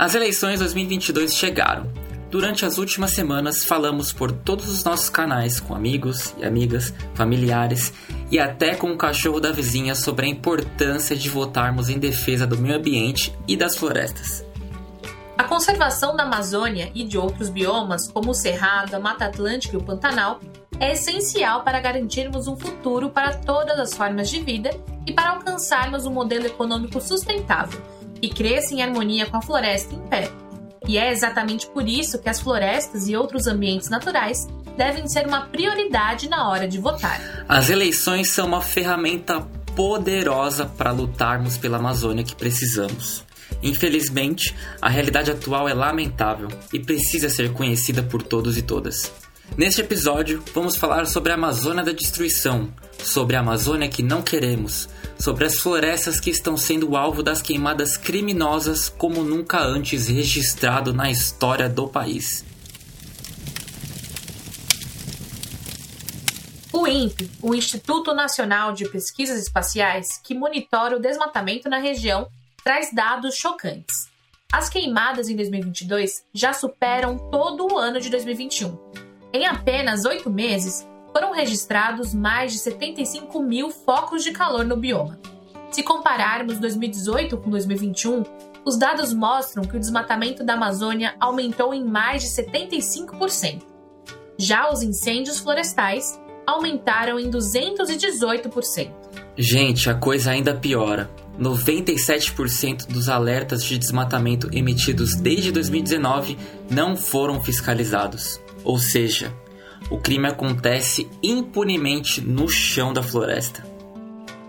As eleições 2022 chegaram. Durante as últimas semanas, falamos por todos os nossos canais com amigos e amigas, familiares e até com o cachorro da vizinha sobre a importância de votarmos em defesa do meio ambiente e das florestas. A conservação da Amazônia e de outros biomas, como o Cerrado, a Mata Atlântica e o Pantanal, é essencial para garantirmos um futuro para todas as formas de vida e para alcançarmos um modelo econômico sustentável que cresça em harmonia com a floresta em pé. E é exatamente por isso que as florestas e outros ambientes naturais devem ser uma prioridade na hora de votar. As eleições são uma ferramenta poderosa para lutarmos pela Amazônia que precisamos. Infelizmente, a realidade atual é lamentável e precisa ser conhecida por todos e todas. Neste episódio, vamos falar sobre a Amazônia da destruição, sobre a Amazônia que não queremos, sobre as florestas que estão sendo alvo das queimadas criminosas como nunca antes registrado na história do país. O INPE, o Instituto Nacional de Pesquisas Espaciais, que monitora o desmatamento na região, traz dados chocantes. As queimadas em 2022 já superam todo o ano de 2021. Em apenas oito meses, foram registrados mais de 75 mil focos de calor no bioma. Se compararmos 2018 com 2021, os dados mostram que o desmatamento da Amazônia aumentou em mais de 75%. Já os incêndios florestais aumentaram em 218%. Gente, a coisa ainda piora. 97% dos alertas de desmatamento emitidos desde 2019 não foram fiscalizados. Ou seja, o crime acontece impunemente no chão da floresta.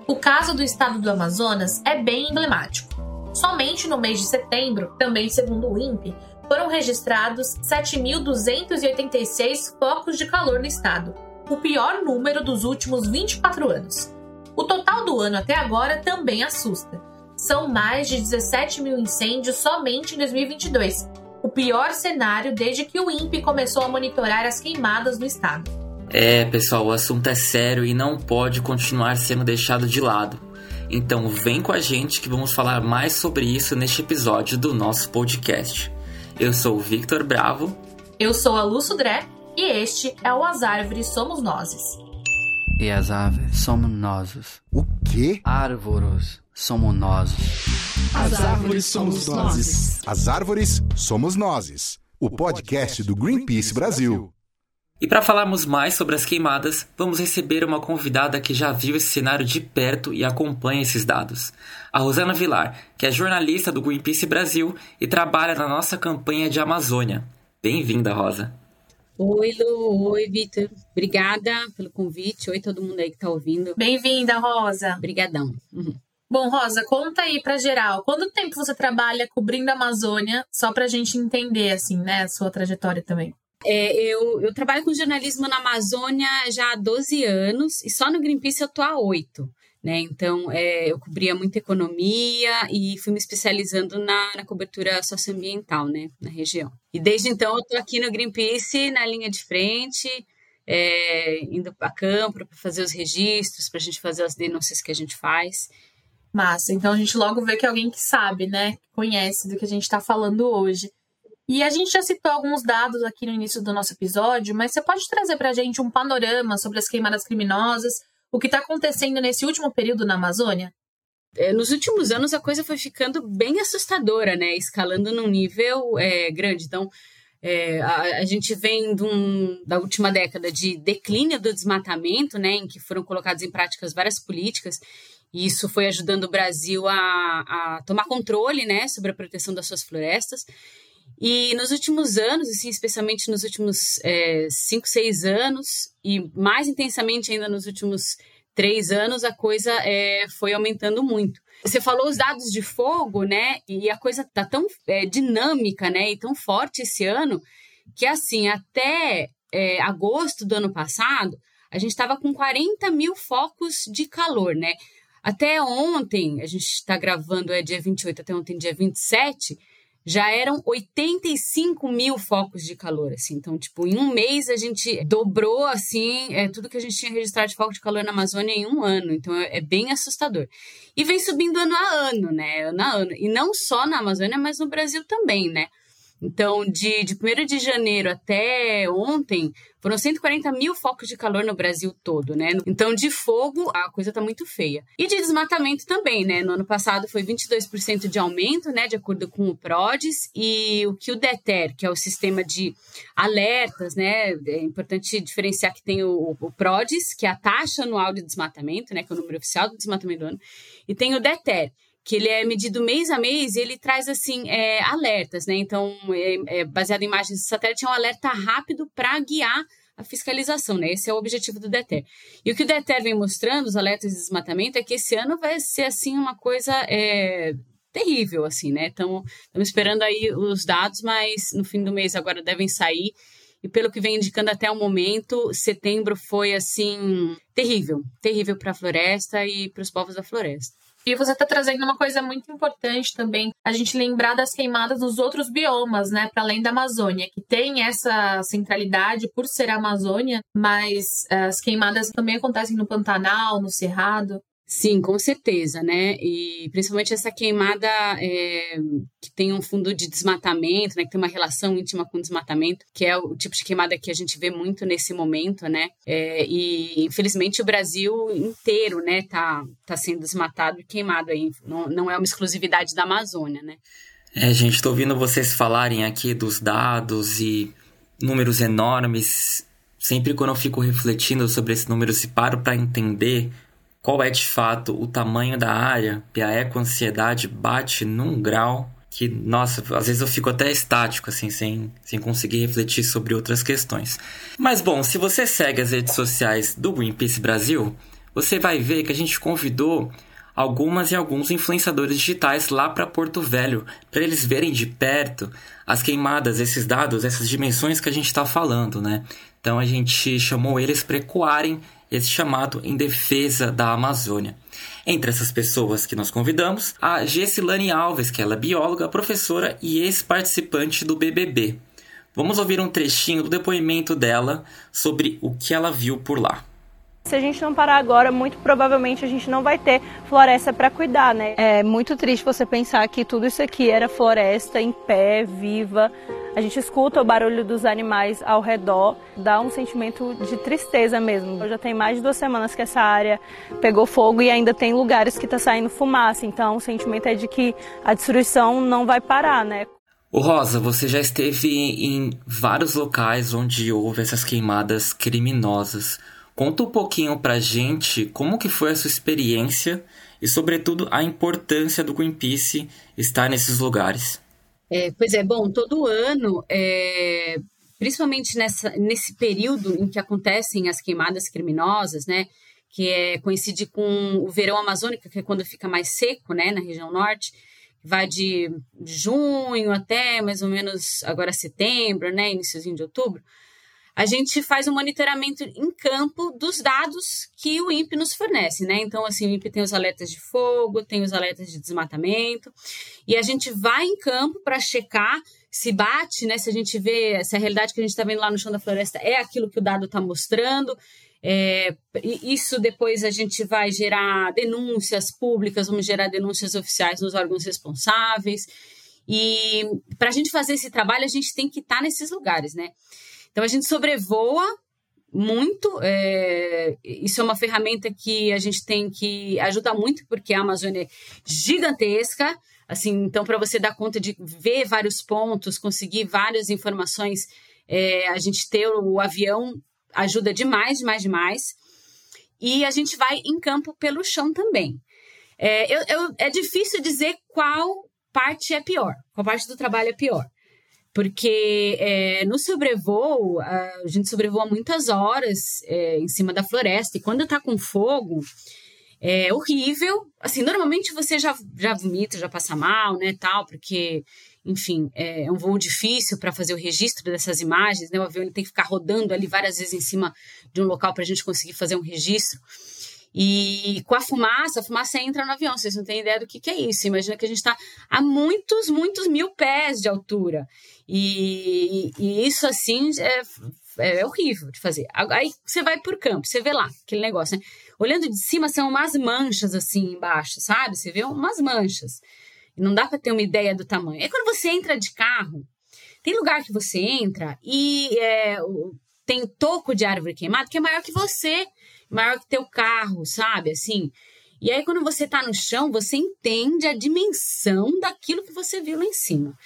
O caso do estado do Amazonas é bem emblemático. Somente no mês de setembro, também segundo o INPE, foram registrados 7.286 focos de calor no estado, o pior número dos últimos 24 anos. O total do ano até agora também assusta. São mais de 17 mil incêndios somente em 2022, o pior cenário desde que o INPE começou a monitorar as queimadas no estado. É, pessoal, o assunto é sério e não pode continuar sendo deixado de lado. Então vem com a gente que vamos falar mais sobre isso neste episódio do nosso podcast. Eu sou o Victor Bravo. Eu sou a Lu Sudré e este é o As Árvores Somos Nozes. E as árvores somos nós. O quê? Árvores somos nós. As árvores somos nós. As árvores somos nós. O podcast do Greenpeace Brasil. E para falarmos mais sobre as queimadas, vamos receber uma convidada que já viu esse cenário de perto e acompanha esses dados. A Rosana Vilar, que é jornalista do Greenpeace Brasil e trabalha na nossa campanha de Amazônia. Bem-vinda, Rosa. Oi, Lu. Oi, Vitor. Obrigada pelo convite. Oi, todo mundo aí que está ouvindo. Bem-vinda, Rosa. Obrigadão. Uhum. Bom, Rosa, conta aí para geral, quanto tempo você trabalha cobrindo a Amazônia, só para a gente entender, assim, né, a sua trajetória também? É, eu, eu trabalho com jornalismo na Amazônia já há 12 anos e só no Greenpeace eu tô há 8. Né? Então, é, eu cobria muita economia e fui me especializando na, na, cobertura socioambiental né, na região. E desde então, eu estou aqui no Greenpeace, na linha de frente, é, indo para campo para fazer os registros, para a gente fazer as denúncias que a gente faz. Massa. Então a gente logo vê que é alguém que sabe, né? Que conhece do que a gente está falando hoje. E a gente já citou alguns dados aqui no início do nosso episódio, mas você pode trazer para a gente um panorama sobre as queimadas criminosas, o que está acontecendo nesse último período na Amazônia? É, nos últimos anos a coisa foi ficando bem assustadora, né? Escalando num nível é, grande. Então, é, a, a, gente vem um, da última década de declínio do desmatamento, né? Em que foram colocadas em práticas várias políticas e isso foi ajudando o Brasil a, a tomar controle né, sobre a proteção das suas florestas. E nos últimos anos, assim, especialmente nos últimos é, cinco, seis anos, e mais intensamente ainda nos últimos três anos, a coisa é, foi aumentando muito. Você falou os dados de fogo, né? E a coisa tá tão é, dinâmica, né? E tão forte esse ano, que assim, até é, agosto do ano passado, a gente estava com 40 mil focos de calor, né? Até ontem, a gente está gravando, é dia 28, até ontem, dia 27, já eram 85 mil focos de calor, assim. Então, tipo, em um mês a gente dobrou, assim, é, tudo que a gente tinha registrado de foco de calor na Amazônia em um ano. Então, é, é, bem assustador. E vem subindo ano a ano, né? Ano a ano. E não só na Amazônia, mas no Brasil também, né? Então, de, de 1 de janeiro até ontem, foram 140 mil focos de calor no Brasil todo, né? Então, de fogo, a coisa tá muito feia. E de desmatamento também, né? No ano passado foi 22% de aumento, né? De acordo com o PRODES. E o que o DETER, que é o sistema de alertas, né? É importante diferenciar que tem o, o PRODES, que é a taxa anual de desmatamento, né? Que é o número oficial do desmatamento do ano. E tem o DETER, que ele é medido mês a mês e ele traz assim é, alertas, né? Então, é, é, baseado em imagens de satélite, é um alerta rápido para guiar a fiscalização, né? Esse é o objetivo do DETER. E o que o DETER vem mostrando, os alertas de desmatamento, é que esse ano vai ser assim uma coisa é, terrível, assim, né? Então, estamos esperando aí os dados, mas no fim do mês agora devem sair. E pelo que vem indicando até o momento, setembro foi assim terrível, terrível para a floresta e para os povos da floresta. E você está trazendo uma coisa muito importante também, a gente lembrar das queimadas nos outros biomas, né, para além da Amazônia, que tem essa centralidade por ser a Amazônia, mas eh, as queimadas também acontecem no Pantanal, no Cerrado. Sim, com certeza, né? E principalmente essa queimada é, que tem um fundo de desmatamento, né? Que tem uma relação íntima com desmatamento, que é o tipo de queimada que a gente vê muito nesse momento, né? É, e infelizmente o Brasil inteiro, né? Tá, tá sendo desmatado e queimado aí. Não, não é uma exclusividade da Amazônia, né? É, gente, tô ouvindo vocês falarem aqui dos dados e números enormes. Sempre quando eu fico refletindo sobre esses números e paro para entender qual é de fato o tamanho da área e a eco-ansiedade bate num grau que, nossa, às vezes eu fico até estático, assim, sem, sem conseguir refletir sobre outras questões. Mas bom, se você segue as redes sociais do Greenpeace Brasil, você vai ver que a gente convidou algumas e alguns influenciadores digitais lá para Porto Velho, para eles verem de perto as queimadas, esses dados, essas dimensões que a gente está falando, né? Então a gente chamou eles para ecoarem esse chamado em defesa da Amazônia. Entre essas pessoas que nós convidamos, a Gessilane Alves, que ela é bióloga, professora e ex-participante do BBB. Vamos ouvir um trechinho do depoimento dela sobre o que ela viu por lá. Se a gente não parar agora, muito provavelmente a gente não vai ter floresta para cuidar, né? É muito triste você pensar que tudo isso aqui era floresta em pé, viva. A gente escuta o barulho dos animais ao redor, dá um sentimento de tristeza mesmo. Já tem mais de duas semanas que essa área pegou fogo e ainda tem lugares que está saindo fumaça. Então, o sentimento é de que a destruição não vai parar, né? O Rosa, você já esteve em vários locais onde houve essas queimadas criminosas. Conta um pouquinho pra gente como que foi a sua experiência e, sobretudo, a importância do Greenpeace estar nesses lugares. É, pois é, bom, todo ano, é, principalmente nessa, nesse período em que acontecem as queimadas criminosas, né, que é, coincide com o verão amazônico, que é quando fica mais seco, né, na região norte, vai de junho até mais ou menos agora setembro, né, iníciozinho de outubro, a gente faz um monitoramento em campo dos dados que o INPE nos fornece, né? Então, assim, o INPE tem os alertas de fogo, tem os alertas de desmatamento, e a gente vai em campo para checar se bate, né? Se a gente vê, se a realidade que a gente está vendo lá no chão da floresta é aquilo que o dado está mostrando. É, isso depois a gente vai gerar denúncias públicas, vamos gerar denúncias oficiais nos órgãos responsáveis. E para a gente fazer esse trabalho, a gente tem que estar tá nesses lugares, né? Então a gente sobrevoa muito. É, isso é uma ferramenta que a gente tem que ajuda muito, porque a Amazônia é gigantesca. Assim, então, para você dar conta de ver vários pontos, conseguir várias informações, é, a gente ter o avião ajuda demais, demais, demais. E a gente vai em campo pelo chão também. É, eu, eu, é difícil dizer qual parte é pior, qual parte do trabalho é pior porque é, no sobrevoo, a gente sobrevoa muitas horas é, em cima da floresta, e quando tá com fogo, é horrível. Assim, normalmente você já, já vomita, já passa mal, né, tal, porque, enfim, é, é um voo difícil para fazer o registro dessas imagens, né, o avião tem que ficar rodando ali várias vezes em cima de um local para a gente conseguir fazer um registro. E com a fumaça, a fumaça entra no avião. Vocês não têm ideia do que, que é isso. Imagina que a gente está a muitos, muitos mil pés de altura. E, e isso, assim, é, é horrível de fazer. Aí você vai por campo, você vê lá aquele negócio, né? Olhando de cima, são umas manchas assim embaixo, sabe? Você vê umas manchas. Não dá para ter uma ideia do tamanho. É quando você entra de carro, tem lugar que você entra e é, tem toco de árvore queimada que é maior que você, maior que teu carro, sabe? Assim. E aí, quando você tá no chão, você entende a dimensão daquilo que você viu lá em cima.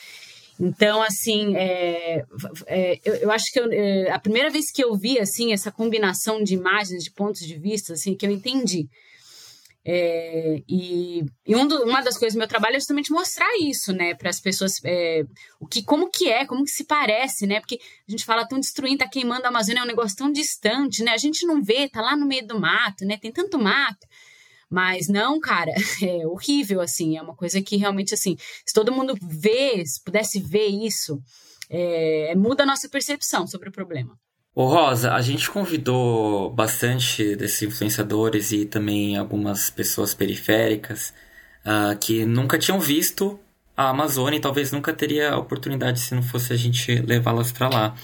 Então, assim, é, é, eu, eu, acho que eu, é, a primeira vez que eu vi, assim, essa combinação de imagens, de pontos de vista, assim, que eu entendi. É, e, e um do, uma das coisas do meu trabalho é justamente mostrar isso, né, para as pessoas, é, o que, como que é, como que se parece, né, porque a gente fala tão destruindo, tá queimando a Amazônia, é um negócio tão distante, né, a gente não vê, tá lá no meio do mato, né, tem tanto mato, mas não, cara, é horrível, assim, é uma coisa que realmente, assim, se todo mundo vê, se pudesse ver isso, é, muda a nossa percepção sobre o problema. Ô Rosa, a gente convidou bastante desses influenciadores e também algumas pessoas periféricas uh, que nunca tinham visto a Amazônia e talvez nunca teria a oportunidade se não fosse a gente levá-las para lá.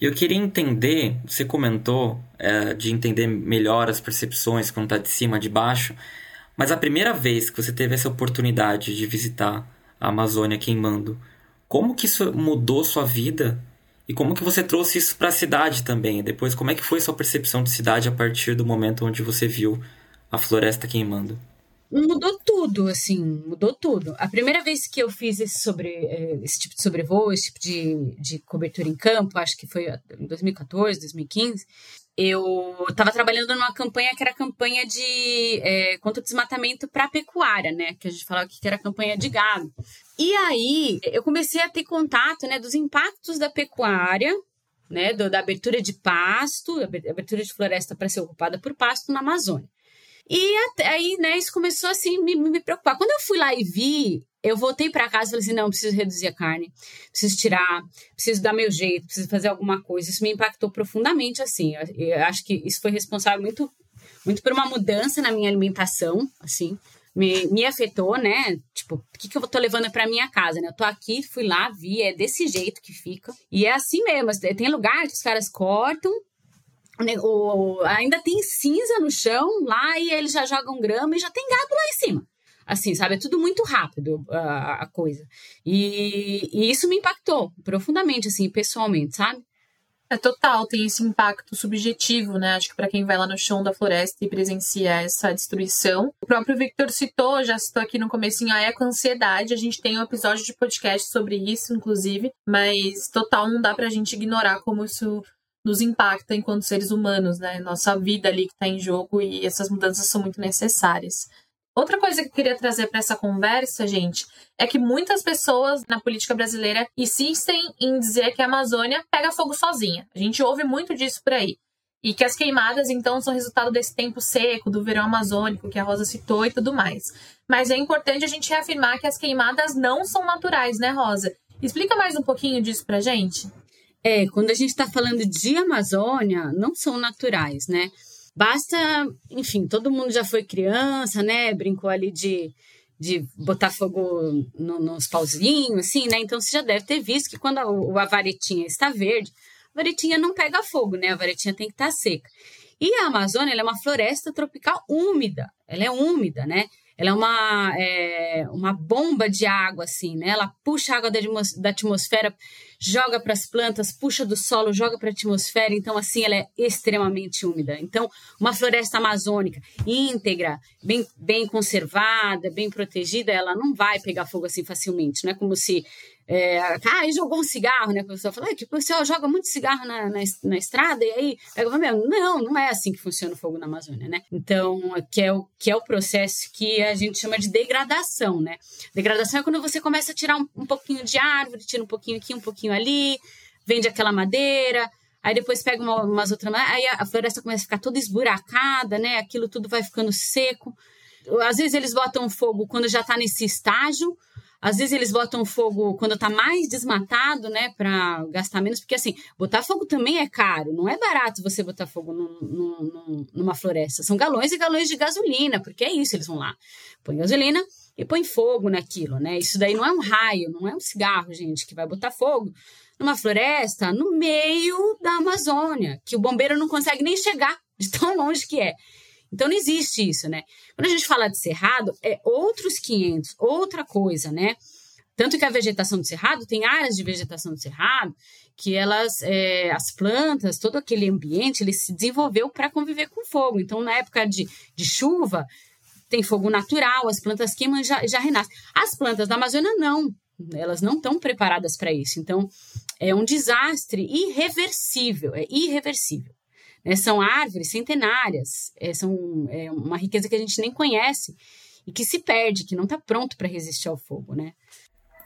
Eu queria entender, você comentou é, de entender melhor as percepções quando está de cima, de baixo, mas a primeira vez que você teve essa oportunidade de visitar a Amazônia queimando, como que isso mudou sua vida e como que você trouxe isso para a cidade também? Depois, como é que foi sua percepção de cidade a partir do momento onde você viu a floresta queimando? Mudou tudo, assim, mudou tudo. A primeira vez que eu fiz esse, sobre, eh, esse tipo de sobrevoo, esse tipo de, de cobertura em campo, acho que foi em 2014, 2015, eu estava trabalhando numa campanha que era campanha de é, contra o desmatamento para pecuária, né? Que a gente falava que era campanha de gado. E aí eu comecei a ter contato, né, dos impactos da pecuária, né, do, da abertura de pasto, abertura de floresta para ser ocupada por pasto na Amazônia. E até, aí, né, isso começou assim me, me preocupar. Quando eu fui lá e vi, eu voltei para casa e falei assim: não, preciso reduzir a carne, preciso tirar, preciso dar meu jeito, preciso fazer alguma coisa. Isso me impactou profundamente, assim. Eu, eu acho que isso foi responsável muito, muito por uma mudança na minha alimentação, assim me, me afetou, né? Tipo, o que, que eu tô levando para minha casa, né? Eu tô aqui, fui lá, vi, é desse jeito que fica. E é assim mesmo, tem lugar que os caras cortam, né, o, ainda tem cinza no chão lá e eles já jogam grama e já tem gado lá em cima. Assim, sabe? É tudo muito rápido a, a coisa. E, e isso me impactou profundamente, assim, pessoalmente, sabe? É total, tem esse impacto subjetivo, né? Acho que para quem vai lá no chão da floresta e presencia essa destruição. O próprio Victor citou, já citou aqui no comecinho, a eco-ansiedade. A gente tem um episódio de podcast sobre isso, inclusive. Mas total não dá pra gente ignorar como isso nos impacta enquanto seres humanos, né? Nossa vida ali que está em jogo e essas mudanças são muito necessárias. Outra coisa que eu queria trazer para essa conversa, gente, é que muitas pessoas na política brasileira insistem em dizer que a Amazônia pega fogo sozinha. A gente ouve muito disso por aí. E que as queimadas, então, são resultado desse tempo seco, do verão amazônico, que a Rosa citou e tudo mais. Mas é importante a gente reafirmar que as queimadas não são naturais, né, Rosa? Explica mais um pouquinho disso pra gente. É, quando a gente está falando de Amazônia, não são naturais, né? Basta, enfim, todo mundo já foi criança, né? Brincou ali de, de botar fogo no, nos pauzinhos, assim, né? Então você já deve ter visto que quando a, a varetinha está verde, a varetinha não pega fogo, né? A varetinha tem que estar tá seca. E a Amazônia é uma floresta tropical úmida, ela é úmida, né? Ela é uma, é, uma bomba de água, assim, né? Ela puxa a água da, atmosfera, joga para as plantas, puxa do solo, joga para a atmosfera. Então, assim, ela é extremamente úmida. Então, uma floresta amazônica íntegra, bem, bem conservada, bem protegida, ela não vai pegar fogo assim facilmente. Não é como se é, ah, e jogou um cigarro, né? A pessoa fala, que o pessoal joga muito cigarro na, na, na estrada e aí pega mesmo. Não, não é assim que funciona o fogo na Amazônia, né? Então, que é, o, que é o processo que a gente chama de degradação, né? Degradação é quando você começa a tirar um, um pouquinho de árvore, tira um pouquinho aqui, um pouquinho ali, vende aquela madeira, aí depois pega uma, umas outras, aí a floresta começa a ficar toda esburacada, né? Aquilo tudo vai ficando seco. Às vezes eles botam fogo quando já está nesse estágio, Às vezes eles botam fogo quando tá mais desmatado, né, para gastar menos, porque assim, botar fogo também é caro, não é barato você botar fogo num, num, numa floresta. São galões e galões de gasolina, porque é isso, eles vão lá, põe gasolina e põe fogo naquilo, né? Isso daí não é um raio, não é um cigarro, gente, que vai botar fogo numa floresta no meio da Amazônia, que o bombeiro não consegue nem chegar de tão longe que é. Então não existe isso, né? Quando a gente fala de cerrado, é outros 500, outra coisa, né? Tanto que a vegetação do cerrado tem áreas de vegetação do cerrado que elas, é, as plantas, todo aquele ambiente, ele se desenvolveu para conviver com fogo. Então, na época de, de chuva, tem fogo natural, as plantas queimam e já, já renascem. As plantas da Amazônia não, elas não estão preparadas para isso. Então, é um desastre irreversível, é irreversível. Né? São árvores centenárias, é, são é uma riqueza que a gente nem conhece e que se perde, que não está pronto para resistir ao fogo, né?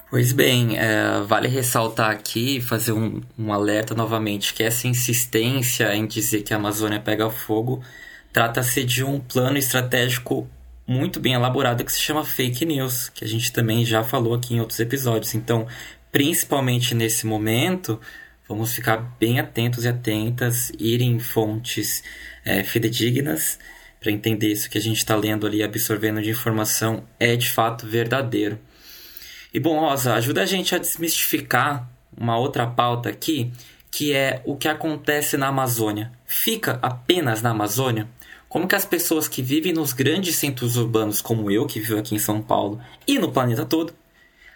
Pois bem, é, vale ressaltar aqui, fazer um, um, alerta novamente, que essa insistência em dizer que a Amazônia pega fogo trata-se de um plano estratégico muito bem elaborado que se chama fake news, que a gente também já falou aqui em outros episódios. Então, principalmente nesse momento, Vamos ficar bem atentos e atentas, ir em fontes é, fidedignas para entender se o que a gente está lendo ali, absorvendo de informação, é de fato verdadeiro. E bom, Rosa, ajuda a gente a desmistificar uma outra pauta aqui, que é o que acontece na Amazônia. Fica apenas na Amazônia? Como que as pessoas que vivem nos grandes centros urbanos, como eu, que vivo aqui em São Paulo, e no planeta todo,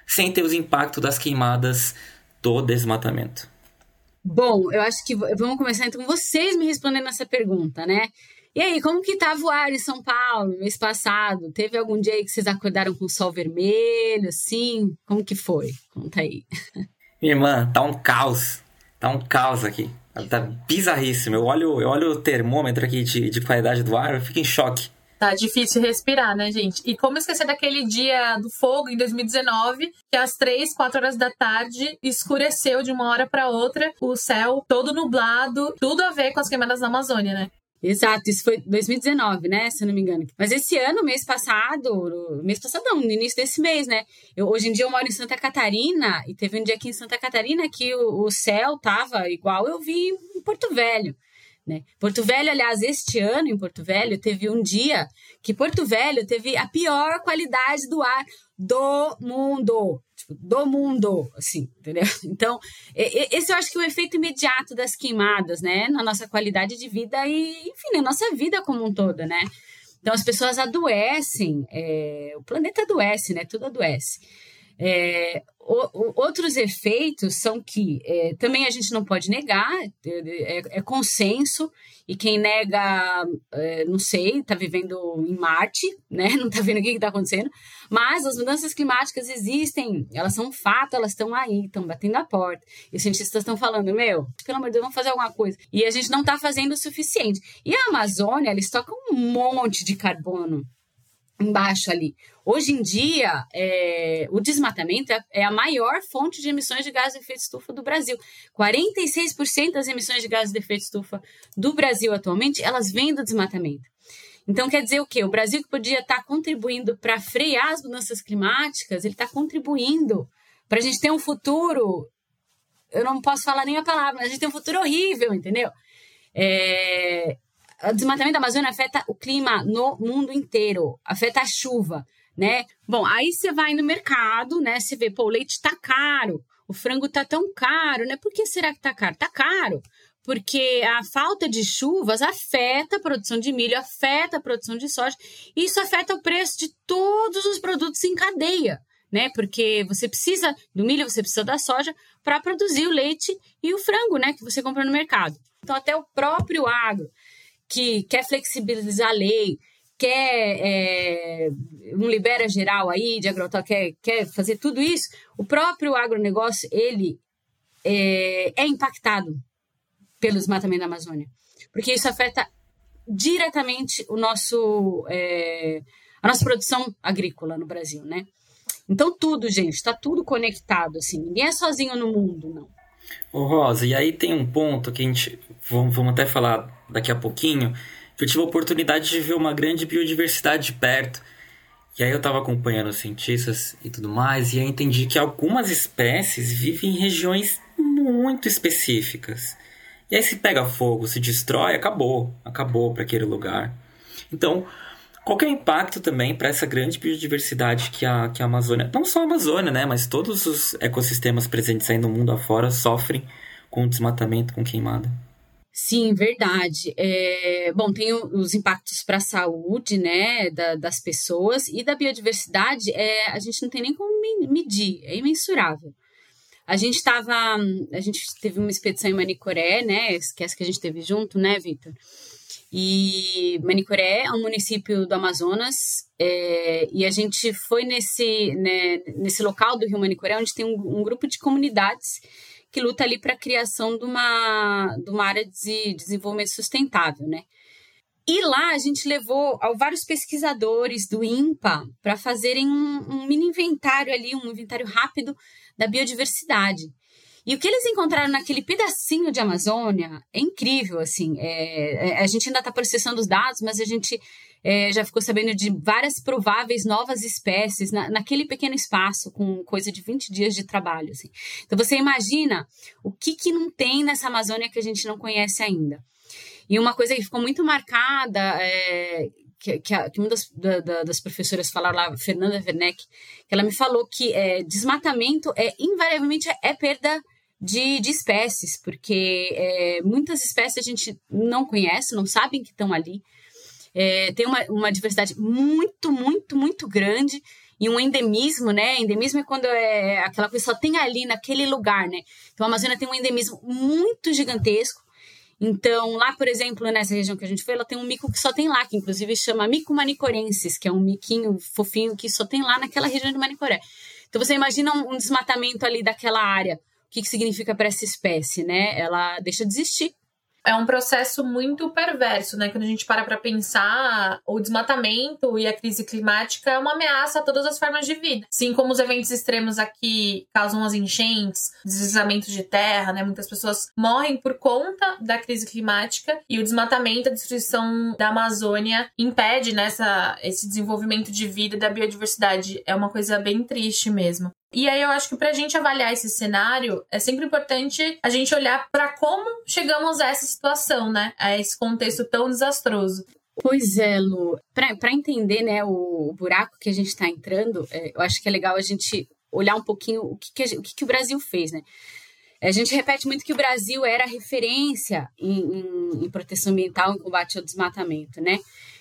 sentem os impactos das queimadas do desmatamento? Bom, eu acho que vamos começar então vocês me respondendo essa pergunta, né? E aí, como que tava o ar em São Paulo mês passado? Teve algum dia aí que vocês acordaram com o sol vermelho, assim? Como que foi? Conta aí. Minha irmã, tá um caos. Tá um caos aqui. Tá bizarríssimo. Eu olho, eu olho o termômetro aqui de, de qualidade do ar, eu fico em choque. Tá difícil respirar, né, gente? E como esquecer daquele dia do fogo em 2019, que às 3, 4 horas da tarde escureceu de uma hora para outra, o céu todo nublado, tudo a ver com as queimadas da Amazônia, né? Exato, isso foi 2019, né? Se eu não me engano. Mas esse ano, mês passado, mês passado não, no início desse mês, né? Eu, hoje em dia eu moro em Santa Catarina e teve um dia aqui em Santa Catarina que o, o céu tava igual eu vi em Porto Velho. Né? Porto Velho, aliás, este ano em Porto Velho, teve um dia que Porto Velho teve a pior qualidade do ar do mundo. Tipo, do mundo, assim, entendeu? Então, esse eu acho que é o efeito imediato das queimadas, né? Na nossa qualidade de vida e, enfim, na nossa vida como um todo, né? Então, as pessoas adoecem, é, o planeta adoece, né? Tudo adoece. É, o, outros efeitos são que é, também a gente não pode negar, é, é, é consenso, e quem nega, é, não sei, está vivendo em Marte, né? Não está vendo o que está acontecendo. Mas as mudanças climáticas existem, elas são um fato, elas estão aí, estão batendo a porta. E os cientistas estão falando, meu, pelo amor de Deus, vamos fazer alguma coisa. E a gente não está fazendo o suficiente. E a Amazônia, ela estoca um monte de carbono embaixo ali. Hoje em dia, é, o desmatamento é, é a maior fonte de emissões de gás de efeito estufa do Brasil. 46% das emissões de gás de efeito estufa do Brasil atualmente, elas vêm do desmatamento. Então, quer dizer o quê? O Brasil que podia estar contribuindo para frear as mudanças climáticas, ele está contribuindo para a gente ter um futuro. Eu não posso falar nem a palavra, mas a gente tem um futuro horrível, entendeu? É, o desmatamento da Amazônia afeta o clima no mundo inteiro, afeta a chuva, né? Bom, aí você vai no mercado, né? Você vê, pô, o leite tá caro, o frango tá tão caro, né? Por que será que tá caro? Tá caro porque a falta de chuvas afeta a produção de milho, afeta a produção de soja, e isso afeta o preço de todos os produtos em cadeia, né? Porque você precisa do milho, você precisa da soja para produzir o leite e o frango, né? Que você compra no mercado. Então, até o próprio agro que quer flexibilizar a lei, quer é, um libera geral aí de agrotóxico, quer, quer fazer tudo isso, o próprio agronegócio, ele é, é impactado pelo desmatamento da Amazônia. Porque isso afeta diretamente o nosso, é, a nossa produção agrícola no Brasil, né? Então tudo, gente, está tudo conectado, assim. Ninguém é sozinho no mundo, não. Ô Rosa, e aí tem um ponto que a gente, vamos, vamos até falar daqui a pouquinho, eu tive a oportunidade de ver uma grande biodiversidade de perto. E aí eu estava acompanhando os cientistas e tudo mais, e eu entendi que algumas espécies vivem em regiões muito específicas. E aí se pega fogo, se destrói, acabou, acabou para aquele lugar. Então, qual é o impacto também para essa grande biodiversidade que a, que a Amazônia, não só a Amazônia, né, mas todos os ecossistemas presentes aí no mundo afora sofrem com desmatamento, com queimada? Sim, verdade. É, bom, tem os impactos para a saúde, né, da, das pessoas e da biodiversidade. É, a gente não tem nem como medir, é imensurável. A gente estava, a gente teve uma expedição em Manicoré, né, que é que a gente teve junto, né, Vitor? E Manicoré é um município do Amazonas é, e a gente foi nesse, né, nesse local do Rio Manicoré, onde tem um, um grupo de comunidades que luta ali para a criação de uma, de uma área de desenvolvimento sustentável, né? E lá a gente levou vários pesquisadores do INPA para fazerem um, um mini inventário ali, um inventário rápido da biodiversidade. E o que eles encontraram naquele pedacinho de Amazônia é incrível, assim. É, é a gente ainda está processando os dados, mas a gente é, já ficou sabendo de várias prováveis novas espécies na, naquele pequeno espaço, com coisa de 20 dias de trabalho. Assim. Então você imagina o que, que não tem nessa Amazônia que a gente não conhece ainda. E uma coisa que ficou muito marcada, é, que, que, a, que, uma das, da, das professoras falaram lá, Fernanda Werneck, que ela me falou que é, desmatamento é invariavelmente é, é perda de, de espécies, porque é, muitas espécies a gente não conhece, não sabem que estão ali. É, tem uma, uma diversidade muito, muito, muito grande e um endemismo, né? Endemismo é quando é aquela coisa só tem ali naquele lugar, né? Então a Amazônia tem um endemismo muito gigantesco. Então, lá, por exemplo, nessa região que a gente foi, ela tem um mico que só tem lá, que inclusive chama mico manicorensis, que é um miquinho fofinho que só tem lá naquela região de Manicoré. Então, você imagina um desmatamento ali daquela área. O que, que significa para essa espécie, né? Ela deixa de existir é um processo muito perverso, né? Quando a gente para para pensar, o desmatamento e a crise climática é uma ameaça a todas as formas de vida. Assim como os eventos extremos aqui causam as enchentes, deslizamentos de terra, né? Muitas pessoas morrem por conta da crise climática e o desmatamento, a destruição da Amazônia impede nessa né, esse desenvolvimento de vida e da biodiversidade. É uma coisa bem triste mesmo. E aí eu acho que para a gente avaliar esse cenário, é sempre importante a gente olhar para como chegamos a essa situação, né? A esse contexto tão desastroso. Pois é, Lu. Para entender né, o, buraco que a gente está entrando, é, eu acho que é legal a gente olhar um pouquinho o que, que, a, o que, que o Brasil fez, né? A gente repete muito que o Brasil era referência em, em, em proteção ambiental, em combate ao desmatamento, né?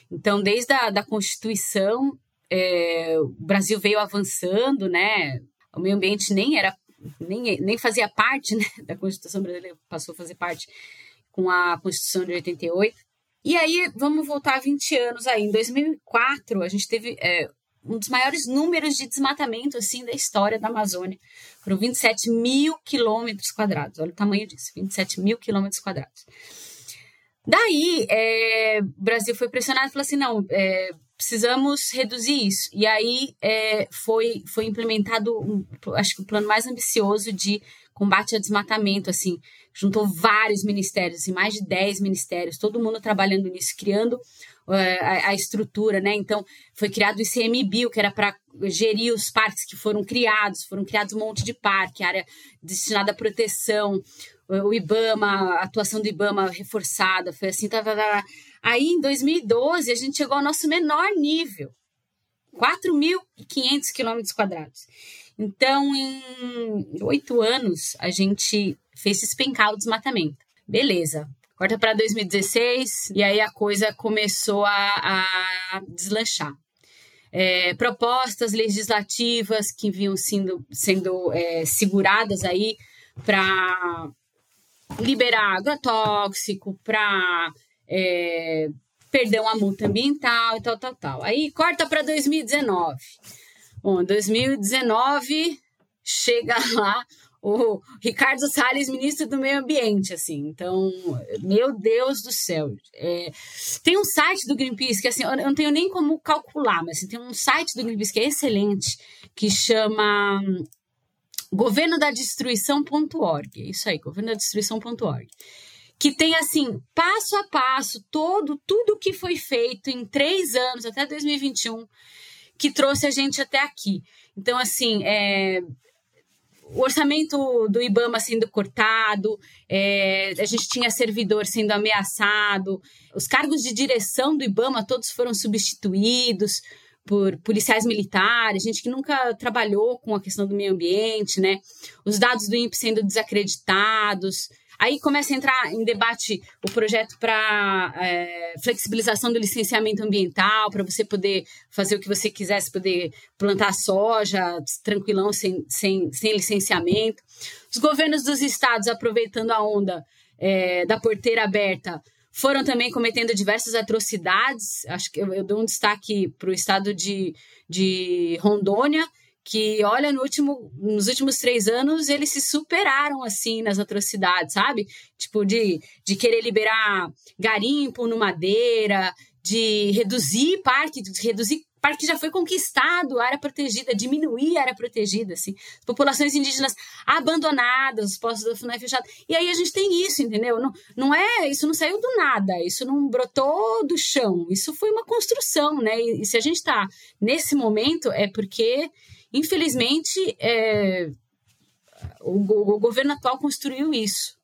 Então, desde a da Constituição, é, o Brasil veio avançando, né? O meio ambiente nem era nem, nem fazia parte né, da Constituição brasileira, passou a fazer parte com a Constituição de 88. E aí, vamos voltar 20 anos aí. Em 2004, a gente teve é, um dos maiores números de desmatamento assim da história da Amazônia. Foram 27 mil quilômetros quadrados. Olha o tamanho disso, 27 mil quilômetros quadrados. Daí, é, o Brasil foi pressionado e falou assim, não, é, precisamos reduzir isso. E aí é, foi, foi implementado, um, acho que o plano mais ambicioso de combate ao desmatamento, assim, juntou vários ministérios, assim, mais de 10 ministérios, todo mundo trabalhando nisso, criando uh, a, a, estrutura, né? Então, foi criado o ICMBio, que era para gerir os parques que foram criados, foram criados um monte de parque, área destinada à proteção, o IBAMA, a atuação do IBAMA reforçada, foi assim, tá, tá, tá. Aí, em 2012, a gente chegou ao nosso menor nível, 4.500 quilômetros quadrados. Então, em oito anos, a gente fez despencar o desmatamento. Beleza. Corta para 2016 e aí a coisa começou a, a deslanchar. É, propostas legislativas que vinham sendo, sendo é, seguradas aí para liberar agrotóxico, para é, perdão multa ambiental e tal, tal, tal. Aí corta para 2019. Bom, 2019 chega lá o Ricardo Salles, ministro do Meio Ambiente, assim. Então, meu Deus do céu. É, tem um site do Greenpeace que, assim, eu não tenho nem como calcular, mas assim, tem um site do Greenpeace que é excelente, que chama governodadestruição.org. É isso aí, governodadestruição.org que tem assim, passo a passo, todo, tudo que foi feito em três anos, até 2021, que trouxe a gente até aqui. Então, assim, é, o orçamento do IBAMA sendo cortado, é, a gente tinha servidor sendo ameaçado, os cargos de direção do IBAMA todos foram substituídos por policiais militares, gente que nunca trabalhou com a questão do meio ambiente, né? Os dados do INPE sendo desacreditados, Aí começa a entrar em debate o projeto para é, flexibilização do licenciamento ambiental, para você poder fazer o que você quisesse, poder plantar soja tranquilão, sem, sem, sem licenciamento. Os governos dos estados aproveitando a onda é, da porteira aberta foram também cometendo diversas atrocidades. Acho que eu, eu dou um destaque para o estado de, de Rondônia, que, olha, no último, nos últimos três anos eles se superaram, assim, nas atrocidades, sabe? Tipo, de, de querer liberar garimpo no madeira, de reduzir parque, de reduzir parque que já foi conquistado, área protegida, diminuir área protegida, assim, populações indígenas abandonadas, os postos da FUNAI fechados. E aí a gente tem isso, entendeu? Não, não é, isso não saiu do nada, isso não brotou do chão, isso foi uma construção, né? E, e se a gente está nesse momento é porque Infelizmente, é, o, o governo atual construiu isso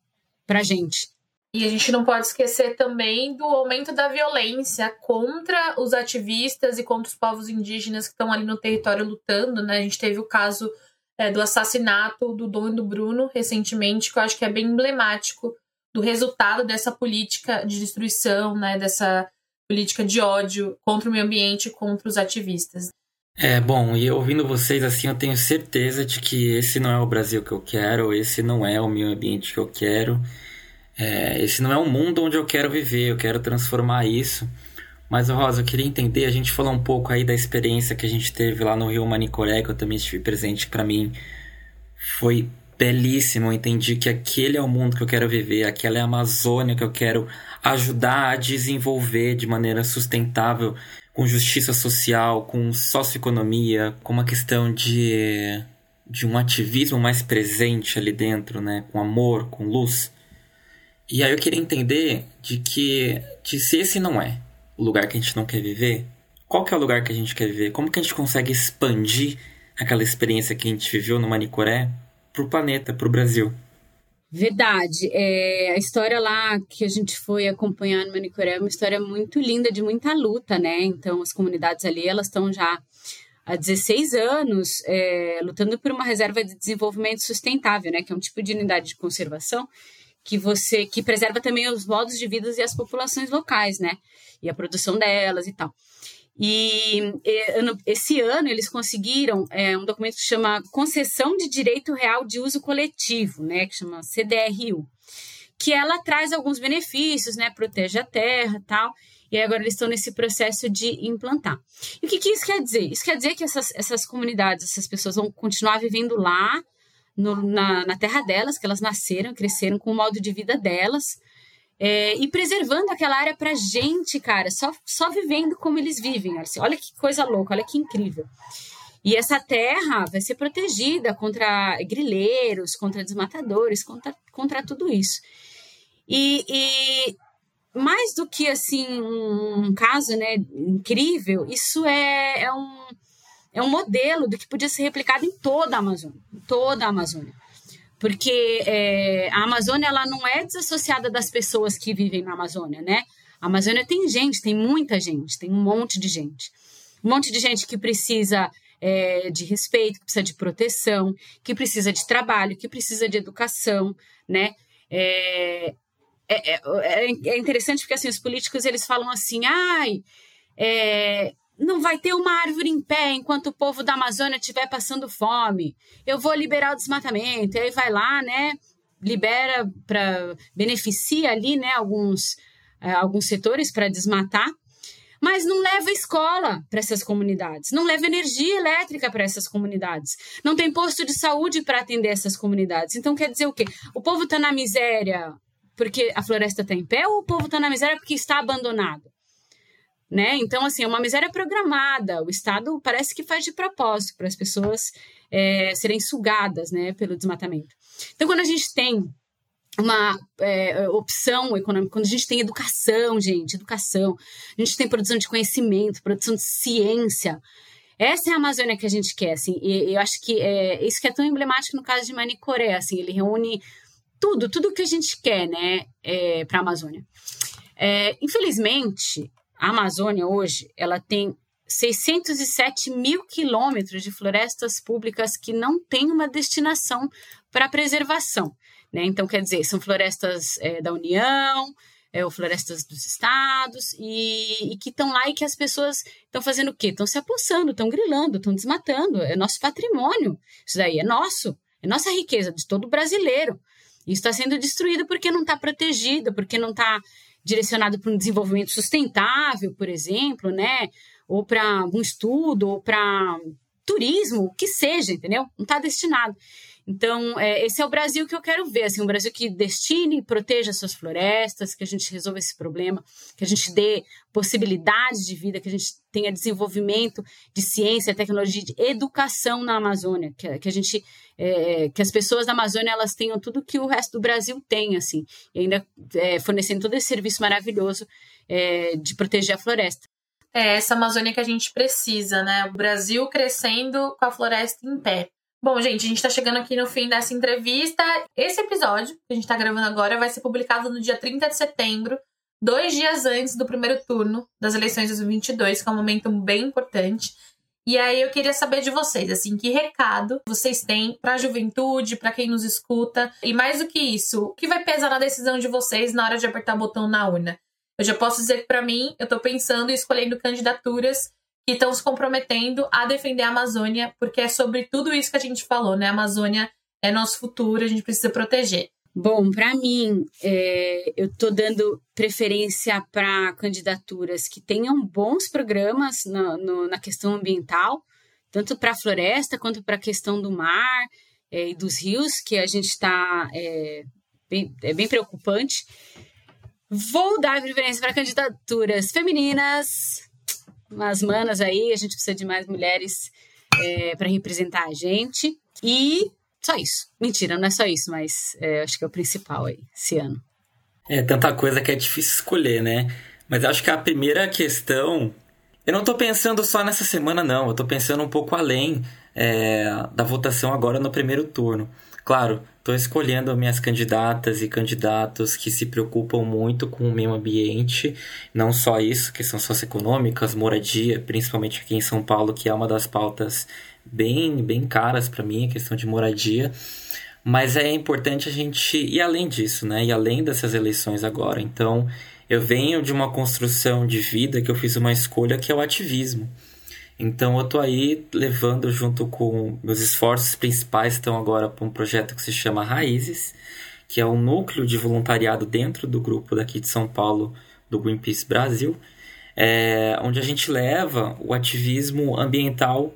para gente. E a gente não pode esquecer também do aumento da violência contra os ativistas e contra os povos indígenas que estão ali no território lutando, né? A gente teve o caso é, do assassinato do Dom e do Bruno recentemente, que eu acho que é bem emblemático do resultado dessa política de destruição, né? Dessa política de ódio contra o meio ambiente, contra os ativistas. É, bom, e ouvindo vocês assim, eu tenho certeza de que esse não é o Brasil que eu quero, esse não é o meio ambiente que eu quero, é, esse não é o mundo onde eu quero viver, eu quero transformar isso. Mas, Rosa, eu queria entender, a gente falou um pouco aí da experiência que a gente teve lá no Rio Manicoré, que eu também estive presente, para mim foi belíssimo, eu entendi que aquele é o mundo que eu quero viver, aquela é a Amazônia que eu quero ajudar a desenvolver de maneira sustentável com justiça social, com socioeconomia, com uma questão de, de um ativismo mais presente ali dentro, né? Com amor, com luz. E aí eu queria entender de que de se esse não é o lugar que a gente não quer viver, qual que é o lugar que a gente quer viver? Como que a gente consegue expandir aquela experiência que a gente viveu no Manicoré pro planeta, pro Brasil? Verdade. É, a história lá que a gente foi acompanhar no Manicoré é uma história muito linda, de muita luta, né? Então, as comunidades ali, elas estão já há 16 anos é, lutando por uma reserva de desenvolvimento sustentável, né? Que é um tipo de unidade de conservação que você que preserva também os modos de vida e as populações locais, né? E a produção delas e tal. E esse ano eles conseguiram é, um documento que chama Concessão de Direito Real de Uso Coletivo, né, que chama CDRU, que ela traz alguns benefícios, né, protege a terra, tal. E agora eles estão nesse processo de implantar. E o que, que isso quer dizer? Isso quer dizer que essas, essas comunidades, essas pessoas vão continuar vivendo lá, no, na, na terra delas, que elas nasceram, cresceram com o modo de vida delas, é, e preservando aquela área para gente, cara, só, só vivendo como eles vivem. Olha que coisa louca, olha que incrível. E essa terra vai ser protegida contra grileiros, contra desmatadores, contra, contra tudo isso. E, e mais do que assim um caso né, incrível, isso é, é, um, é um modelo do que podia ser replicado em toda a Amazônia, em toda a Amazônia porque é, a Amazônia ela não é desassociada das pessoas que vivem na Amazônia, né? A Amazônia tem gente, tem muita gente, tem um monte de gente. Um monte de gente que precisa é, de respeito, que precisa de proteção, que precisa de trabalho, que precisa de educação, né? É, é, é, é interessante porque assim, os políticos eles falam assim, ai, é, não vai ter uma árvore em pé enquanto o povo da Amazônia estiver passando fome. Eu vou liberar o desmatamento. E aí vai lá, né? Libera para beneficia ali, né? Alguns, é, alguns setores para desmatar, mas não leva escola para essas comunidades, não leva energia elétrica para essas comunidades, não tem posto de saúde para atender essas comunidades. Então quer dizer o quê? O povo está na miséria porque a floresta está em pé ou o povo está na miséria porque está abandonado? Né? Então, assim, é uma miséria programada. O Estado parece que faz de propósito para as pessoas é, serem sugadas, né, pelo desmatamento. Então, quando a gente tem uma é, opção econômica, quando a gente tem educação, gente, educação, a gente tem produção de conhecimento, produção de ciência, essa é a Amazônia que a gente quer, assim, e eu acho que é, isso que é tão emblemático no caso de Manicoré, assim, ele reúne tudo, tudo que a gente quer, né, é, para a Amazônia. É, infelizmente, a Amazônia hoje, ela tem 607 mil quilômetros de florestas públicas que não têm uma destinação para preservação. Né? Então, quer dizer, são florestas é, da União, é, ou florestas dos estados, e, e que estão lá e que as pessoas estão fazendo o quê? Estão se apossando, estão grilando, estão desmatando. É nosso patrimônio. Isso daí é nosso, é nossa riqueza de todo brasileiro. Isso está sendo destruído porque não está protegido, porque não está direcionado para um desenvolvimento sustentável, por exemplo, né? Ou para um estudo, ou para turismo, o que seja, entendeu? Não está destinado. Então, é, esse é o Brasil que eu quero ver, assim, um Brasil que destine e proteja suas florestas, que a gente resolva esse problema, que a gente dê possibilidades de vida, que a gente tenha desenvolvimento de ciência, tecnologia, de educação na Amazônia, que, que a gente, é, que as pessoas da Amazônia elas tenham tudo que o resto do Brasil tem, assim, e ainda é, fornecendo todo esse serviço maravilhoso é, de proteger a floresta. É essa Amazônia que a gente precisa, né? O Brasil crescendo com a floresta em pé. Bom, gente, a gente tá chegando aqui no fim dessa entrevista. Esse episódio que a gente tá gravando agora vai ser publicado no dia 30 de setembro, dois dias antes do primeiro turno das eleições de 2022, que é um momento bem importante. E aí eu queria saber de vocês, assim, que recado vocês têm para a juventude, para quem nos escuta, e mais do que isso, o que vai pesar na decisão de vocês na hora de apertar o botão na urna? Eu já posso dizer que para mim, eu tô pensando e escolhendo candidaturas que estão se comprometendo a defender a Amazônia, porque é sobre tudo isso que a gente falou, né? A Amazônia é nosso futuro, a gente precisa proteger. Bom, para mim, é, eu estou dando preferência para candidaturas que tenham bons programas no, no, na questão ambiental, tanto para a floresta quanto para a questão do mar é, e dos rios, que a gente está. É, bem, é bem preocupante. Vou dar preferência para candidaturas femininas, umas manas aí, a gente precisa de mais mulheres é, para representar a gente. E só isso. Mentira, não é só isso, mas é, acho que é o principal aí, esse ano. É tanta coisa que é difícil escolher, né? Mas acho que a primeira questão. Eu não tô pensando só nessa semana, não. Eu tô pensando um pouco além é, da votação agora no primeiro turno. Claro, estou escolhendo minhas candidatas e candidatos que se preocupam muito com o meio ambiente, não só isso, questões socioeconômicas, moradia, principalmente aqui em São Paulo, que é uma das pautas bem, bem caras para mim, a questão de moradia. Mas é importante a gente ir além disso, né? E além dessas eleições agora. Então, eu venho de uma construção de vida que eu fiz uma escolha que é o ativismo. Então eu tô aí levando junto com meus esforços principais estão agora para um projeto que se chama Raízes, que é um núcleo de voluntariado dentro do grupo daqui de São Paulo do Greenpeace Brasil, é, onde a gente leva o ativismo ambiental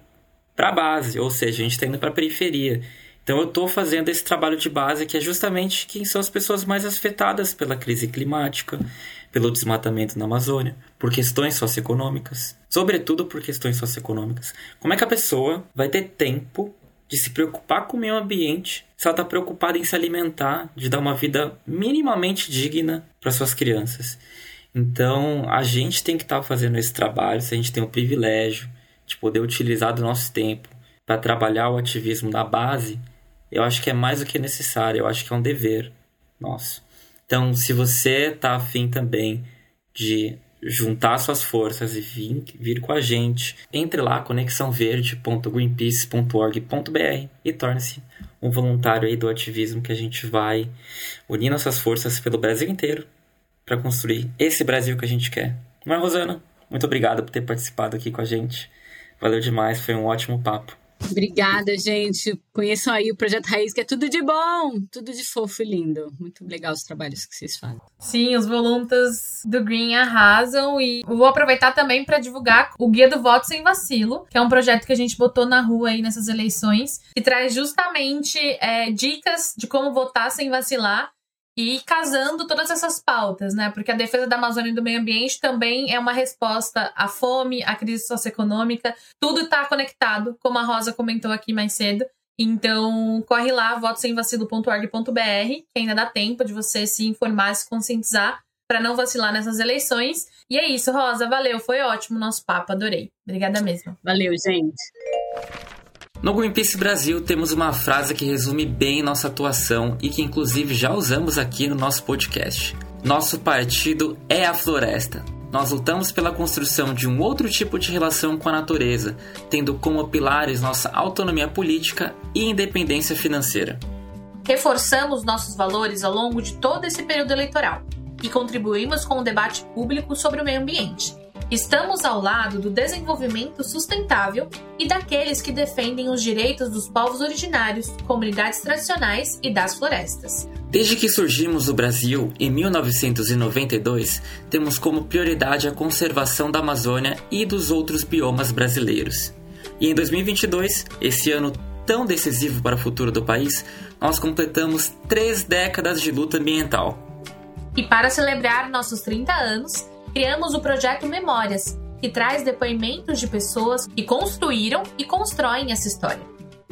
para a base, ou seja, a gente está indo para a periferia. Então eu estou fazendo esse trabalho de base que é justamente quem são as pessoas mais afetadas pela crise climática, pelo desmatamento na Amazônia, por questões socioeconômicas, sobretudo por questões socioeconômicas. Como é que a pessoa vai ter tempo de se preocupar com o meio ambiente se ela está preocupada em se alimentar, de dar uma vida minimamente digna para suas crianças? Então, a gente tem que estar tá fazendo esse trabalho, se a gente tem o privilégio de poder utilizar do nosso tempo para trabalhar o ativismo da base, eu acho que é mais do que necessário, eu acho que é um dever nosso. Então, se você está afim também de juntar suas forças e vir, vir com a gente, entre lá conexãoverde.greenpeace.org.br e torne-se um voluntário aí do ativismo que a gente vai unir nossas forças pelo Brasil inteiro para construir esse Brasil que a gente quer. Não é, Rosana? Muito obrigado por ter participado aqui com a gente. Valeu demais, foi um ótimo papo. Obrigada, gente. Conheçam aí o Projeto Raiz, que é tudo de bom, tudo de fofo e lindo. Muito legal os trabalhos que vocês fazem. Sim, os voluntas do Green arrasam e vou aproveitar também para divulgar o Guia do Voto Sem Vacilo, que é um projeto que a gente botou na rua aí nessas eleições, que traz justamente é, dicas de como votar sem vacilar e casando todas essas pautas, né? Porque a defesa da Amazônia e do meio ambiente também é uma resposta à fome, à crise socioeconômica. Tudo está conectado, como a Rosa comentou aqui mais cedo. Então, corre lá, votosemvacilo.org.br, que ainda dá tempo de você se informar, se conscientizar para não vacilar nessas eleições. E é isso, Rosa, valeu, foi ótimo o nosso papo, adorei. Obrigada mesmo. Valeu, gente. No Greenpeace Brasil temos uma frase que resume bem nossa atuação e que inclusive já usamos aqui no nosso podcast. Nosso partido é a floresta. Nós lutamos pela construção de um outro tipo de relação com a natureza, tendo como pilares nossa autonomia política e independência financeira. Reforçamos nossos valores ao longo de todo esse período eleitoral e contribuímos com o debate público sobre o meio ambiente. Estamos ao lado do desenvolvimento sustentável e daqueles que defendem os direitos dos povos originários, comunidades tradicionais e das florestas. Desde que surgimos no Brasil, em 1992, temos como prioridade a conservação da Amazônia e dos outros biomas brasileiros. E em 2022, esse ano tão decisivo para o futuro do país, nós completamos três décadas de luta ambiental. E para celebrar nossos 30 anos, criamos o projeto Memórias, que traz depoimentos de pessoas que construíram e constroem essa história.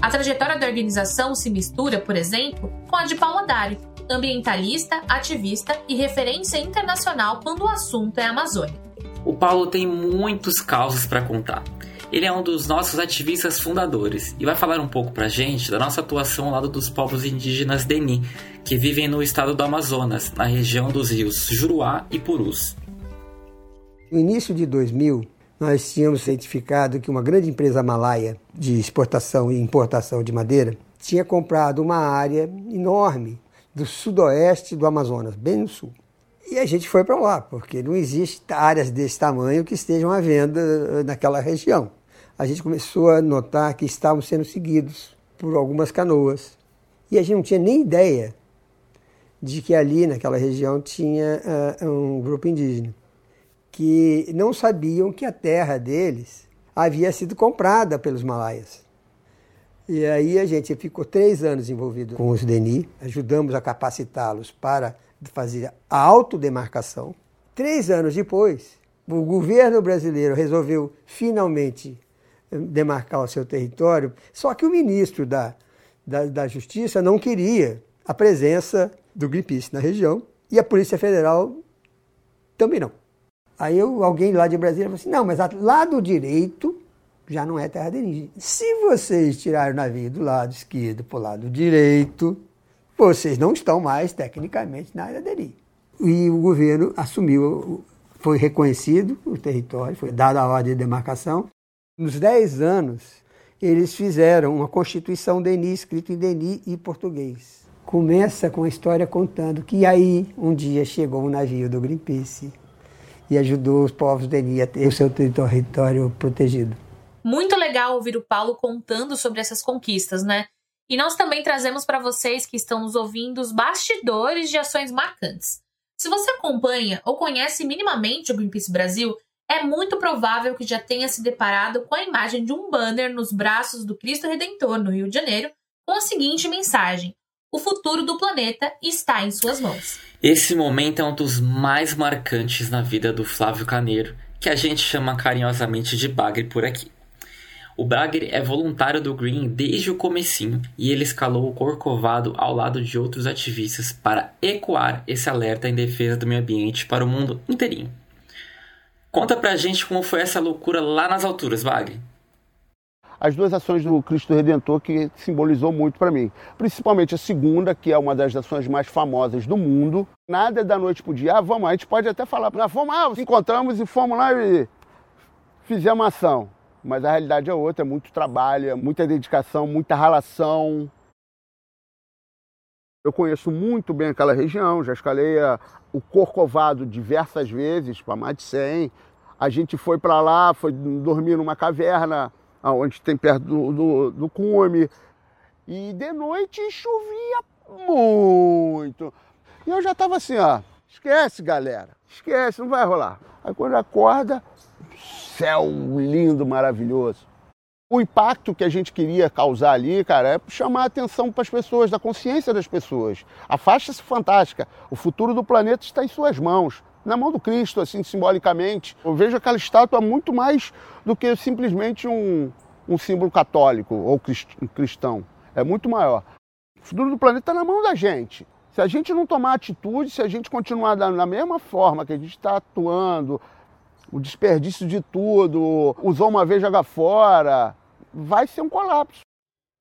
A trajetória da organização se mistura, por exemplo, com a de Paula Dari, ambientalista, ativista e referência internacional quando o assunto é Amazônia. O Paulo tem muitos causos para contar. Ele é um dos nossos ativistas fundadores e vai falar um pouco pra gente da nossa atuação ao lado dos povos indígenas Deni, que vivem no estado do Amazonas, na região dos rios Juruá e Purus. No início de 2000, nós tínhamos certificado que uma grande empresa malaia de exportação e importação de madeira tinha comprado uma área enorme do sudoeste do Amazonas, bem no sul. E a gente foi para lá, porque não existe áreas desse tamanho que estejam à venda eh, naquela região. A gente começou a notar que estavam sendo seguidos por algumas canoas. E a gente não tinha nem ideia de que ali naquela região tinha uh, um grupo indígena que não sabiam que a terra deles havia sido comprada pelos malaias. E aí a gente ficou três anos envolvido com os DENI, ajudamos a capacitá-los para fazer a autodemarcação. Três anos depois, o governo brasileiro resolveu finalmente eh, demarcar o seu território, só que o ministro da, da, da Justiça não queria a presença do Greenpeace na região e a Polícia Federal também não. Aí eu, alguém lá de Brasília falou assim: não, mas lá do direito já não é terra indígena. Se vocês tirarem o navio do lado esquerdo para o lado direito, vocês não estão mais tecnicamente na área dele. E o governo assumiu, foi reconhecido o território, foi dada a ordem de demarcação. Nos 10 anos, eles fizeram uma constituição DENI, escrito em DENI e português. Começa com a história contando que aí, um dia, chegou um navio do Greenpeace e ajudou os povos DENI a ter o seu território protegido. Muito legal ouvir o Paulo contando sobre essas conquistas, né? E nós também trazemos para vocês que estão nos ouvindo os bastidores de ações marcantes. Se você acompanha ou conhece minimamente o Greenpeace Brasil, é muito provável que já tenha se deparado com a imagem de um banner nos braços do Cristo Redentor no Rio de Janeiro com a seguinte mensagem: O futuro do planeta está em suas mãos. Esse momento é um dos mais marcantes na vida do Flávio Caneiro, que a gente chama carinhosamente de Bagre por aqui. O Bragger é voluntário do Green desde o comecinho e ele escalou o Corcovado ao lado de outros ativistas para ecoar esse alerta em defesa do meio ambiente para o mundo inteirinho. Conta pra gente como foi essa loucura lá nas alturas, Bagre. As duas ações do Cristo Redentor que simbolizou muito para mim. Principalmente a segunda, que é uma das ações mais famosas do mundo. Nada da noite pro dia. Ah, vamos, a gente pode até falar. Nós fomos, ah, encontramos e fomos lá e fizemos uma ação mas a realidade é outra, é muito trabalho, é muita dedicação, muita relação. Eu conheço muito bem aquela região, já escalei o Corcovado diversas vezes, para mais de 100. A gente foi para lá, foi dormir numa caverna, onde tem perto do, do, do cume, e de noite chovia muito. E eu já estava assim, ó, esquece galera, esquece, não vai rolar. Aí quando acorda, céu lindo, maravilhoso. O impacto que a gente queria causar ali, cara, é chamar a atenção para as pessoas, da consciência das pessoas. A faixa é fantástica. O futuro do planeta está em suas mãos, na mão do Cristo, assim, simbolicamente. Eu vejo aquela estátua muito mais do que simplesmente um, um símbolo católico ou cristão. É muito maior. O futuro do planeta está na mão da gente. Se a gente não tomar atitude, se a gente continuar da, mesma forma que a gente está atuando, o desperdício de tudo, usou uma vez, joga fora, vai ser um colapso.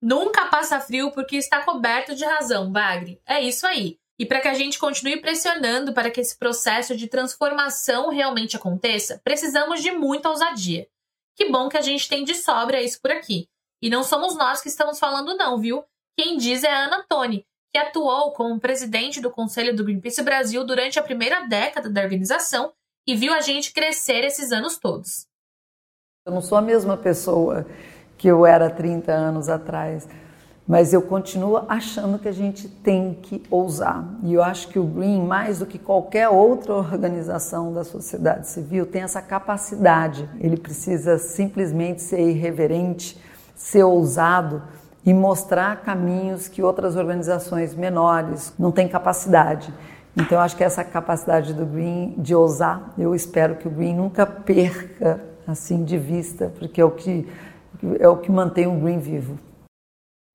Nunca passa frio porque está coberto de razão, Bagre. É isso aí. E para que a gente continue pressionando para que esse processo de transformação realmente aconteça, precisamos de muita ousadia. Que bom que a gente tem de sobra isso por aqui. E não somos nós que estamos falando, não, viu? Quem diz é a Ana Toni, que atuou como presidente do Conselho do Greenpeace Brasil durante a primeira década da organização e viu a gente crescer esses anos todos. Eu não sou a mesma pessoa que eu era 30 anos atrás, mas eu continuo achando que a gente tem que ousar. E eu acho que o Green, mais do que qualquer outra organização da sociedade civil, tem essa capacidade. Ele precisa simplesmente ser irreverente, ser ousado e mostrar caminhos que outras organizações menores não têm capacidade. Então, eu acho que essa capacidade do Green de ousar, eu espero que o Green nunca perca assim de vista, porque é o que é o que mantém o Green vivo.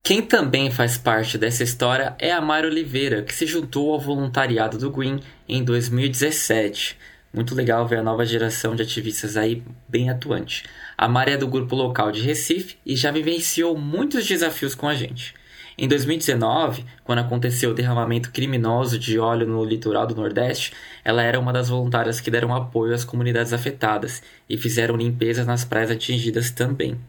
Quem também faz parte dessa história é a Mari Oliveira, que se juntou ao voluntariado do Green em 2017. Muito legal ver a nova geração de ativistas aí bem atuante. A Mari é do grupo local de Recife e já vivenciou muitos desafios com a gente. Em 2019, quando aconteceu o derramamento criminoso de óleo no litoral do Nordeste, ela era uma das voluntárias que deram apoio às comunidades afetadas e fizeram limpeza nas praias atingidas também.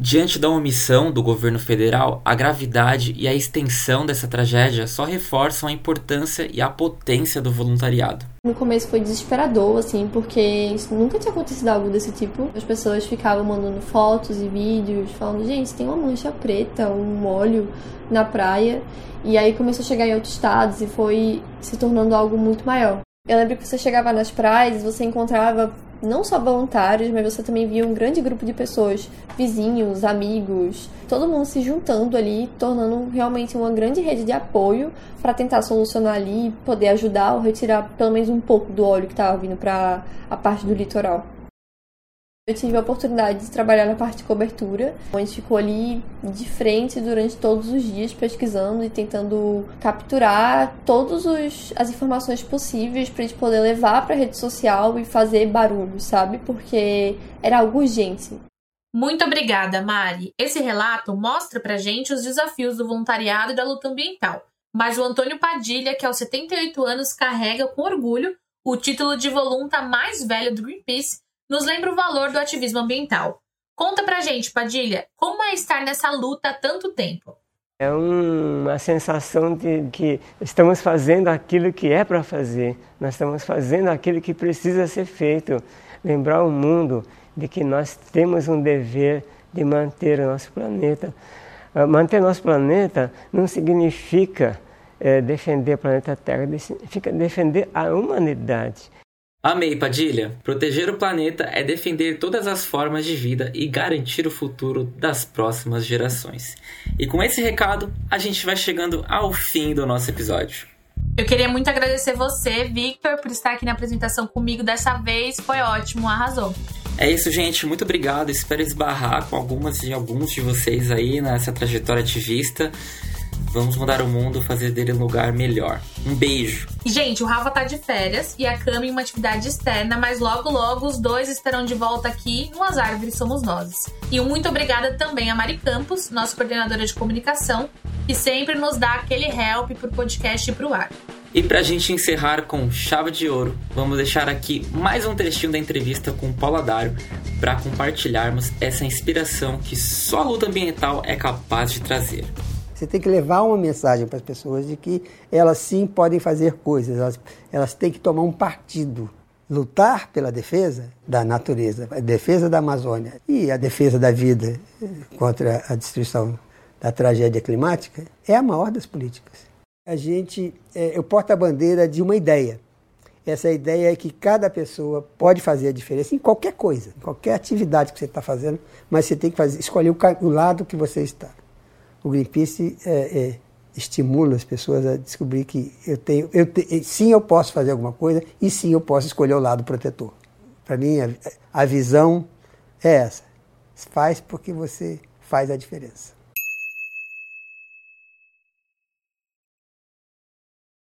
Diante da omissão do governo federal, a gravidade e a extensão dessa tragédia só reforçam a importância e a potência do voluntariado. No começo foi desesperador, assim, porque nunca tinha acontecido algo desse tipo. As pessoas ficavam mandando fotos e vídeos, falando: gente, tem uma mancha preta, um óleo na praia. E aí começou a chegar em outros estados e foi se tornando algo muito maior. Eu lembro que você chegava nas praias, você encontrava não só voluntários, mas você também via um grande grupo de pessoas, vizinhos, amigos, todo mundo se juntando ali, tornando realmente uma grande rede de apoio para tentar solucionar ali, poder ajudar ou retirar pelo menos um pouco do óleo que estava vindo para a parte do litoral. Eu tive a oportunidade de trabalhar na parte de cobertura, onde ficou ali de frente durante todos os dias pesquisando e tentando capturar todas as informações possíveis para a gente poder levar para a rede social e fazer barulho, sabe? Porque era algo urgente. Muito obrigada, Mari. Esse relato mostra pra gente os desafios do voluntariado e da luta ambiental. Mas o Antônio Padilha, que aos 78 anos carrega com orgulho o título de volunta mais velho do Greenpeace, nos lembra o valor do ativismo ambiental. Conta pra gente, Padilha, como é estar nessa luta há tanto tempo? É uma sensação de que estamos fazendo aquilo que é para fazer, nós estamos fazendo aquilo que precisa ser feito. Lembrar o mundo de que nós temos um dever de manter o nosso planeta. Ah, manter nosso planeta não significa é, defender o planeta Terra, significa defender a humanidade. Amei, Padilha! Proteger o planeta é defender todas as formas de vida e garantir o futuro das próximas gerações. E com esse recado, a gente vai chegando ao fim do nosso episódio. Eu queria muito agradecer você, Victor, por estar aqui na apresentação comigo dessa vez. Foi ótimo, arrasou. É isso, gente. Muito obrigado. Espero esbarrar com algumas e alguns de vocês aí nessa trajetória ativista. Vamos mudar o mundo, fazer dele um lugar melhor. Um beijo. Gente, o Rafa tá de férias e a Cami em uma atividade externa, mas logo logo os dois estarão de volta aqui no As Árvores Somos Nós. E um muito obrigada também a Mari Campos, nossa coordenadora de comunicação, que sempre nos dá aquele help pro podcast e pro ar. E pra gente encerrar com chave de ouro, vamos deixar aqui mais um trechinho da entrevista com Paula Dário para compartilharmos essa inspiração que só a luta ambiental é capaz de trazer. Você tem que levar uma mensagem para as pessoas de que elas sim podem fazer coisas, elas, elas têm que tomar um partido. Lutar pela defesa da natureza, a defesa da Amazônia e a defesa da vida contra a destruição da tragédia climática é a maior das políticas. A gente, é, eu porto a bandeira de uma ideia. Essa ideia é que cada pessoa pode fazer a diferença em qualquer coisa, em qualquer atividade que você está fazendo, mas você tem que fazer, escolher o, o lado que você está o Greenpeace é, é, estimula as pessoas a descobrir que eu tenho, eu te, sim eu posso fazer alguma coisa e sim eu posso escolher o lado protetor. Para mim a, a visão é essa. Faz porque você faz a diferença.